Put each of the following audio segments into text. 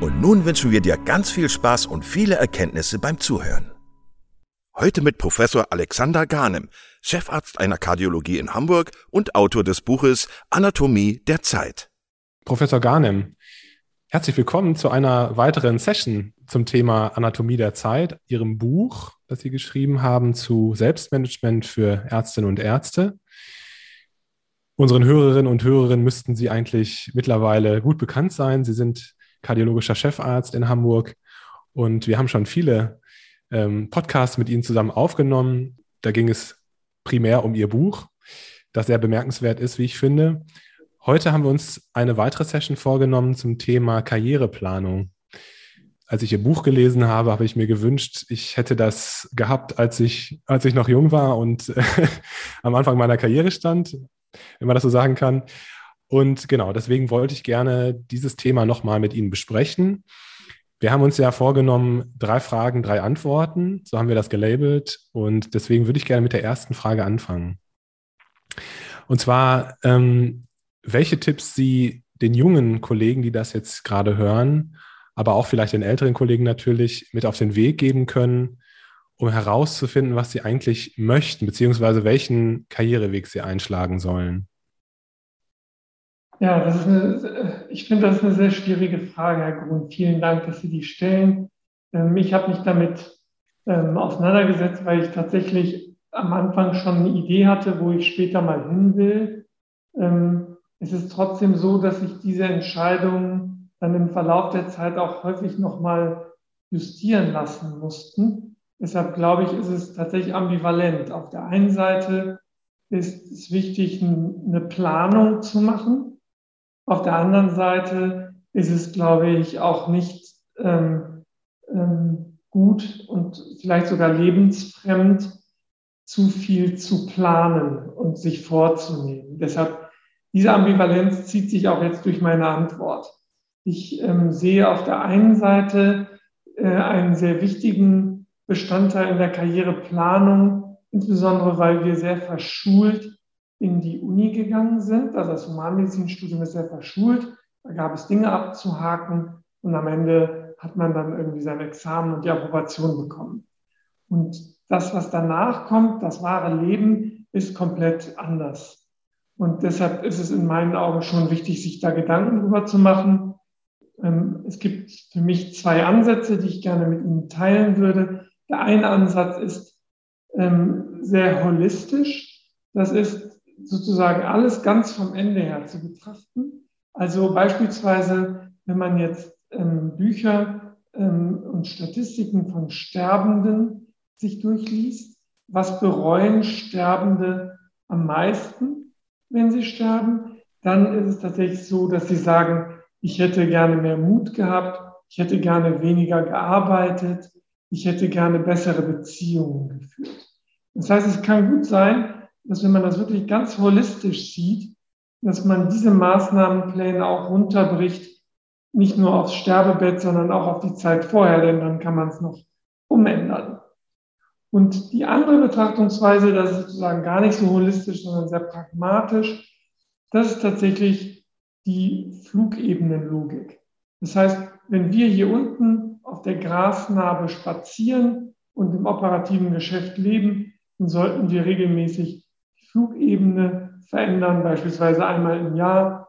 und nun wünschen wir dir ganz viel Spaß und viele Erkenntnisse beim Zuhören. Heute mit Professor Alexander Garnem, Chefarzt einer Kardiologie in Hamburg und Autor des Buches Anatomie der Zeit. Professor Garnem, herzlich willkommen zu einer weiteren Session zum Thema Anatomie der Zeit, Ihrem Buch, das Sie geschrieben haben zu Selbstmanagement für Ärztinnen und Ärzte. Unseren Hörerinnen und Hörerinnen müssten Sie eigentlich mittlerweile gut bekannt sein. Sie sind kardiologischer Chefarzt in Hamburg. Und wir haben schon viele ähm, Podcasts mit Ihnen zusammen aufgenommen. Da ging es primär um Ihr Buch, das sehr bemerkenswert ist, wie ich finde. Heute haben wir uns eine weitere Session vorgenommen zum Thema Karriereplanung. Als ich Ihr Buch gelesen habe, habe ich mir gewünscht, ich hätte das gehabt, als ich, als ich noch jung war und am Anfang meiner Karriere stand, wenn man das so sagen kann. Und genau, deswegen wollte ich gerne dieses Thema nochmal mit Ihnen besprechen. Wir haben uns ja vorgenommen, drei Fragen, drei Antworten. So haben wir das gelabelt. Und deswegen würde ich gerne mit der ersten Frage anfangen. Und zwar, ähm, welche Tipps Sie den jungen Kollegen, die das jetzt gerade hören, aber auch vielleicht den älteren Kollegen natürlich mit auf den Weg geben können, um herauszufinden, was sie eigentlich möchten, beziehungsweise welchen Karriereweg sie einschlagen sollen. Ja, das ist eine, ich finde, das ist eine sehr schwierige Frage, Herr Grun. Vielen Dank, dass Sie die stellen. Ähm, ich habe mich damit ähm, auseinandergesetzt, weil ich tatsächlich am Anfang schon eine Idee hatte, wo ich später mal hin will. Ähm, es ist trotzdem so, dass ich diese Entscheidung dann im Verlauf der Zeit auch häufig nochmal justieren lassen mussten. Deshalb glaube ich, ist es tatsächlich ambivalent. Auf der einen Seite ist es wichtig, eine Planung zu machen auf der anderen Seite ist es, glaube ich, auch nicht ähm, ähm, gut und vielleicht sogar lebensfremd, zu viel zu planen und sich vorzunehmen. Deshalb, diese Ambivalenz zieht sich auch jetzt durch meine Antwort. Ich ähm, sehe auf der einen Seite äh, einen sehr wichtigen Bestandteil in der Karriereplanung, insbesondere weil wir sehr verschult in die Uni gegangen sind. Also das Humanmedizinstudium ist sehr verschult. Da gab es Dinge abzuhaken und am Ende hat man dann irgendwie sein Examen und die Approbation bekommen. Und das, was danach kommt, das wahre Leben, ist komplett anders. Und deshalb ist es in meinen Augen schon wichtig, sich da Gedanken drüber zu machen. Ähm, es gibt für mich zwei Ansätze, die ich gerne mit Ihnen teilen würde. Der eine Ansatz ist ähm, sehr holistisch. Das ist, sozusagen alles ganz vom Ende her zu betrachten. Also beispielsweise, wenn man jetzt ähm, Bücher ähm, und Statistiken von Sterbenden sich durchliest, was bereuen Sterbende am meisten, wenn sie sterben, dann ist es tatsächlich so, dass sie sagen, ich hätte gerne mehr Mut gehabt, ich hätte gerne weniger gearbeitet, ich hätte gerne bessere Beziehungen geführt. Das heißt, es kann gut sein, dass wenn man das wirklich ganz holistisch sieht, dass man diese Maßnahmenpläne auch runterbricht, nicht nur aufs Sterbebett, sondern auch auf die Zeit vorher, denn dann kann man es noch umändern. Und die andere Betrachtungsweise, das ist sozusagen gar nicht so holistisch, sondern sehr pragmatisch, das ist tatsächlich die Flugebenenlogik. Das heißt, wenn wir hier unten auf der Grasnarbe spazieren und im operativen Geschäft leben, dann sollten wir regelmäßig Flugebene verändern, beispielsweise einmal im Jahr.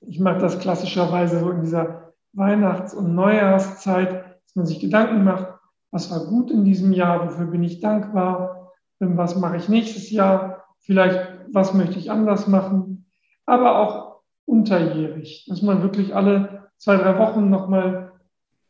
Ich mache das klassischerweise so in dieser Weihnachts- und Neujahrszeit, dass man sich Gedanken macht, was war gut in diesem Jahr, wofür bin ich dankbar, was mache ich nächstes Jahr, vielleicht was möchte ich anders machen, aber auch unterjährig, dass man wirklich alle zwei, drei Wochen nochmal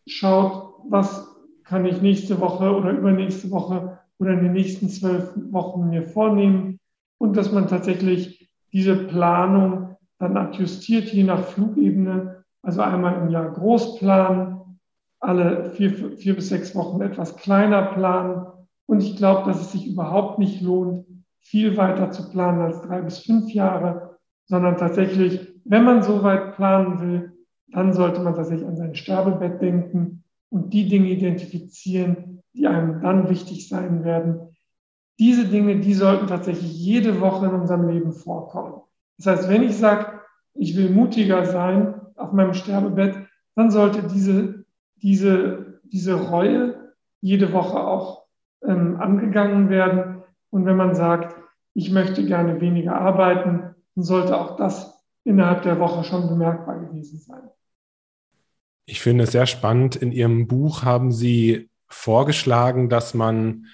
schaut, was kann ich nächste Woche oder übernächste Woche oder in den nächsten zwölf Wochen mir vornehmen und dass man tatsächlich diese Planung dann adjustiert, je nach Flugebene, also einmal im Jahr groß planen, alle vier, vier bis sechs Wochen etwas kleiner planen. Und ich glaube, dass es sich überhaupt nicht lohnt, viel weiter zu planen als drei bis fünf Jahre, sondern tatsächlich, wenn man so weit planen will, dann sollte man tatsächlich an sein Sterbebett denken und die Dinge identifizieren, die einem dann wichtig sein werden. Diese Dinge, die sollten tatsächlich jede Woche in unserem Leben vorkommen. Das heißt, wenn ich sage, ich will mutiger sein auf meinem Sterbebett, dann sollte diese diese, diese Reue jede Woche auch ähm, angegangen werden. Und wenn man sagt, ich möchte gerne weniger arbeiten, dann sollte auch das innerhalb der Woche schon bemerkbar gewesen sein. Ich finde es sehr spannend. In Ihrem Buch haben Sie vorgeschlagen, dass man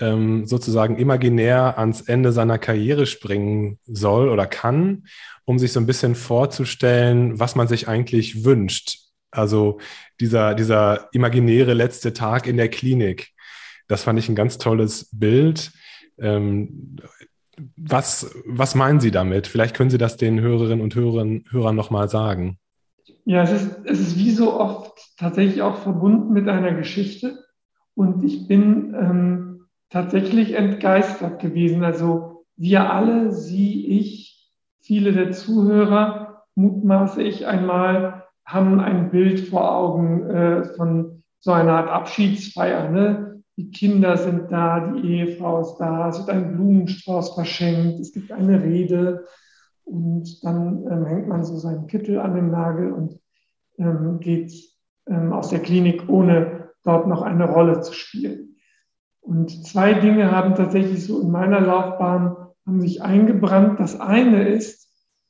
ähm, sozusagen imaginär ans Ende seiner Karriere springen soll oder kann, um sich so ein bisschen vorzustellen, was man sich eigentlich wünscht. Also dieser, dieser imaginäre letzte Tag in der Klinik. Das fand ich ein ganz tolles Bild. Ähm, was, was meinen Sie damit? Vielleicht können Sie das den Hörerinnen und Hörern, Hörern nochmal sagen. Ja, es ist, es ist wie so oft tatsächlich auch verbunden mit einer Geschichte. Und ich bin ähm, tatsächlich entgeistert gewesen. Also wir alle, Sie, ich, viele der Zuhörer, mutmaße ich einmal, haben ein Bild vor Augen äh, von so einer Art Abschiedsfeier. Ne? Die Kinder sind da, die Ehefrau ist da, es wird ein Blumenstrauß verschenkt, es gibt eine Rede und dann ähm, hängt man so seinen Kittel an den Nagel und ähm, geht ähm, aus der Klinik, ohne dort noch eine Rolle zu spielen. Und zwei Dinge haben tatsächlich so in meiner Laufbahn haben sich eingebrannt. Das eine ist,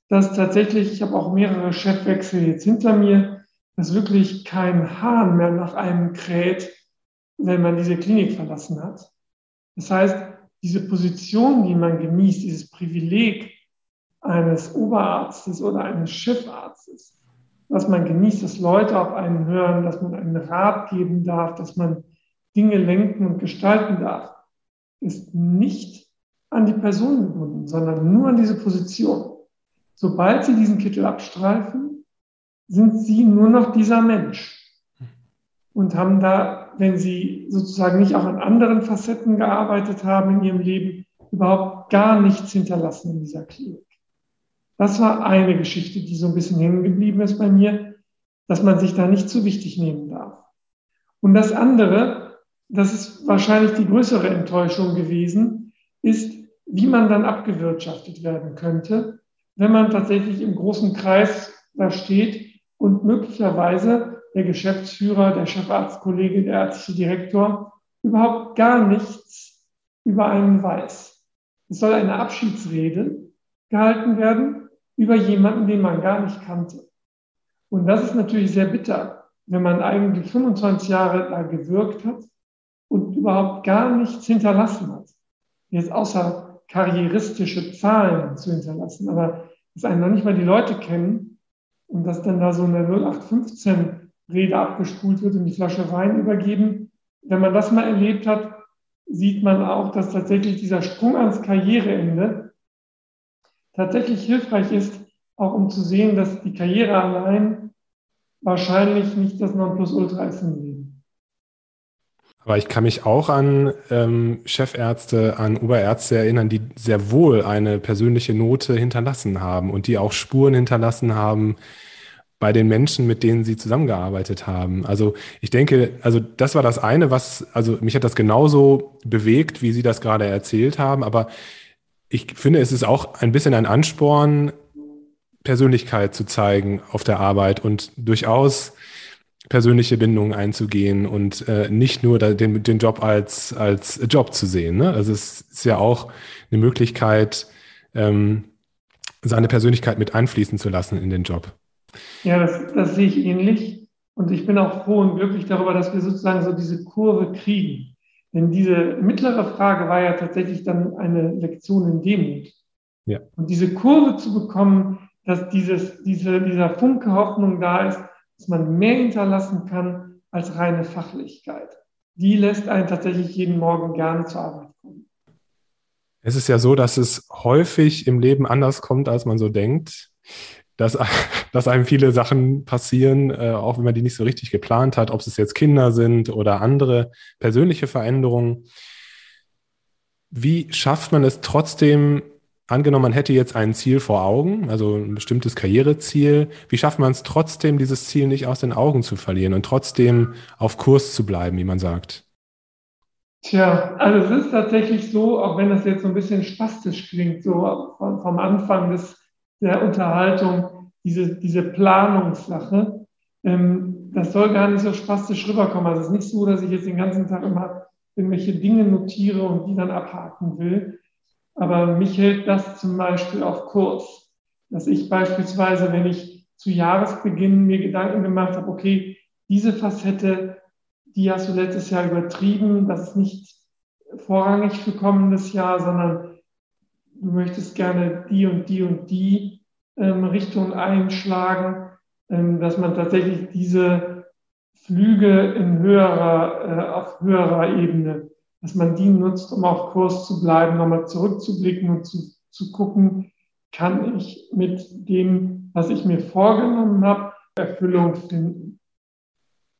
dass tatsächlich, ich habe auch mehrere Chefwechsel jetzt hinter mir, dass wirklich kein Hahn mehr nach einem kräht, wenn man diese Klinik verlassen hat. Das heißt, diese Position, die man genießt, dieses Privileg eines Oberarztes oder eines Chefarztes, dass man genießt, dass Leute auf einen hören, dass man einen Rat geben darf, dass man Dinge lenken und gestalten darf, ist nicht an die Person gebunden, sondern nur an diese Position. Sobald sie diesen Kittel abstreifen, sind sie nur noch dieser Mensch und haben da, wenn sie sozusagen nicht auch an anderen Facetten gearbeitet haben in ihrem Leben, überhaupt gar nichts hinterlassen in dieser Klinik. Das war eine Geschichte, die so ein bisschen hängen geblieben ist bei mir, dass man sich da nicht zu wichtig nehmen darf. Und das andere, das ist wahrscheinlich die größere Enttäuschung gewesen, ist, wie man dann abgewirtschaftet werden könnte, wenn man tatsächlich im großen Kreis da steht und möglicherweise der Geschäftsführer, der Chefarztkollege, der ärztliche Direktor überhaupt gar nichts über einen weiß. Es soll eine Abschiedsrede gehalten werden über jemanden, den man gar nicht kannte. Und das ist natürlich sehr bitter, wenn man eigentlich 25 Jahre da gewirkt hat überhaupt gar nichts hinterlassen hat. Jetzt außer karrieristische Zahlen zu hinterlassen, aber dass einen noch nicht mal die Leute kennen und dass dann da so eine 0815 Rede abgespult wird und die Flasche Wein übergeben. Wenn man das mal erlebt hat, sieht man auch, dass tatsächlich dieser Sprung ans Karriereende tatsächlich hilfreich ist, auch um zu sehen, dass die Karriere allein wahrscheinlich nicht das Nonplusultra ist im Leben. Aber ich kann mich auch an ähm, Chefärzte, an Oberärzte erinnern, die sehr wohl eine persönliche Note hinterlassen haben und die auch Spuren hinterlassen haben, bei den Menschen, mit denen Sie zusammengearbeitet haben. Also ich denke, also das war das eine, was, also mich hat das genauso bewegt, wie Sie das gerade erzählt haben, aber ich finde, es ist auch ein bisschen ein Ansporn, Persönlichkeit zu zeigen auf der Arbeit und durchaus persönliche Bindungen einzugehen und äh, nicht nur den, den Job als, als Job zu sehen. Ne? Also es ist ja auch eine Möglichkeit, ähm, seine Persönlichkeit mit einfließen zu lassen in den Job. Ja, das, das sehe ich ähnlich. Und ich bin auch froh und glücklich darüber, dass wir sozusagen so diese Kurve kriegen. Denn diese mittlere Frage war ja tatsächlich dann eine Lektion in Demut. Ja. Und diese Kurve zu bekommen, dass dieses, diese, dieser Funke Hoffnung da ist, dass man mehr hinterlassen kann als reine Fachlichkeit. Die lässt einen tatsächlich jeden Morgen gerne zur Arbeit kommen. Es ist ja so, dass es häufig im Leben anders kommt, als man so denkt. Dass, dass einem viele Sachen passieren, äh, auch wenn man die nicht so richtig geplant hat, ob es jetzt Kinder sind oder andere persönliche Veränderungen. Wie schafft man es trotzdem, angenommen, man hätte jetzt ein Ziel vor Augen, also ein bestimmtes Karriereziel, wie schafft man es trotzdem, dieses Ziel nicht aus den Augen zu verlieren und trotzdem auf Kurs zu bleiben, wie man sagt? Tja, also es ist tatsächlich so, auch wenn das jetzt so ein bisschen spastisch klingt, so vom, Anfang des, der Unterhaltung, diese, diese Planungssache, ähm, das soll gar nicht so spastisch rüberkommen. Also es ist nicht so, dass ich jetzt den ganzen Tag immer irgendwelche Dinge notiere und die dann abhaken will, aber mich hält das zum Beispiel auf Kurs, dass ich beispielsweise, wenn ich zu Jahresbeginn mir Gedanken gemacht habe, okay, diese Facette, die hast du letztes Jahr übertrieben, das ist nicht vorrangig für kommendes Jahr, sondern du möchtest gerne die und die und die ähm, Richtung einschlagen, ähm, dass man tatsächlich diese Flüge in höherer, äh, auf höherer Ebene dass man die nutzt, um auf Kurs zu bleiben, nochmal zurückzublicken und zu, zu gucken, kann ich mit dem, was ich mir vorgenommen habe, Erfüllung finden.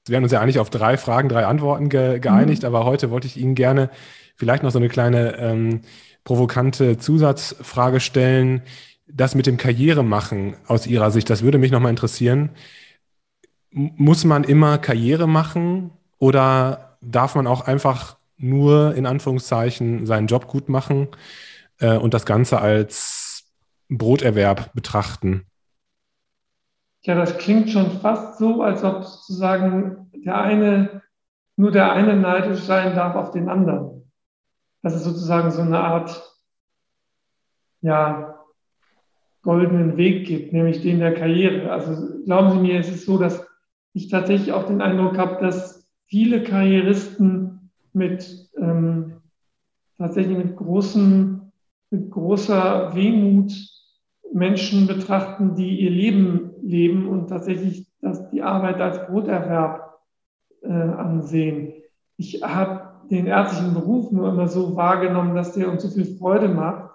Wir haben uns ja eigentlich auf drei Fragen, drei Antworten ge geeinigt, mhm. aber heute wollte ich Ihnen gerne vielleicht noch so eine kleine ähm, provokante Zusatzfrage stellen. Das mit dem Karrieremachen aus Ihrer Sicht, das würde mich nochmal interessieren. M muss man immer Karriere machen oder darf man auch einfach nur in Anführungszeichen seinen Job gut machen äh, und das Ganze als Broterwerb betrachten. Ja, das klingt schon fast so, als ob sozusagen der eine, nur der eine neidisch sein darf auf den anderen. Dass es sozusagen so eine Art, ja, goldenen Weg gibt, nämlich den der Karriere. Also glauben Sie mir, es ist so, dass ich tatsächlich auch den Eindruck habe, dass viele Karrieristen mit ähm, tatsächlich mit großen, mit großer Wehmut Menschen betrachten, die ihr Leben leben und tatsächlich das, die Arbeit als Broterwerb äh, ansehen. Ich habe den ärztlichen Beruf nur immer so wahrgenommen, dass der uns so viel Freude macht,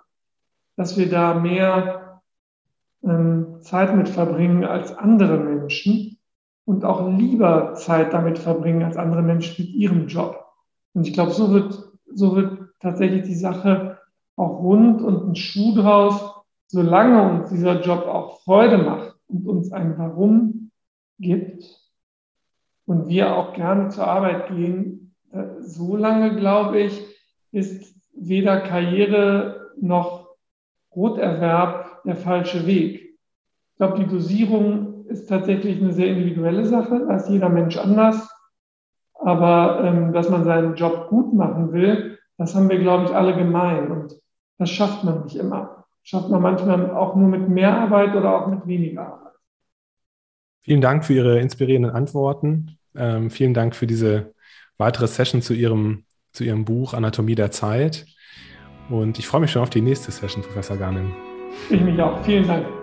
dass wir da mehr ähm, Zeit mit verbringen als andere Menschen und auch lieber Zeit damit verbringen als andere Menschen mit ihrem Job. Und ich glaube, so wird, so wird tatsächlich die Sache auch rund und ein Schuh draus, solange uns dieser Job auch Freude macht und uns ein Warum gibt und wir auch gerne zur Arbeit gehen, äh, so lange, glaube ich, ist weder Karriere noch Broterwerb der falsche Weg. Ich glaube, die Dosierung ist tatsächlich eine sehr individuelle Sache, da ist jeder Mensch anders. Aber ähm, dass man seinen Job gut machen will, das haben wir, glaube ich, alle gemein. Und das schafft man nicht immer. Schafft man manchmal auch nur mit mehr Arbeit oder auch mit weniger Arbeit. Vielen Dank für Ihre inspirierenden Antworten. Ähm, vielen Dank für diese weitere Session zu Ihrem, zu Ihrem Buch Anatomie der Zeit. Und ich freue mich schon auf die nächste Session, Professor Garnin. Ich mich auch. Vielen Dank.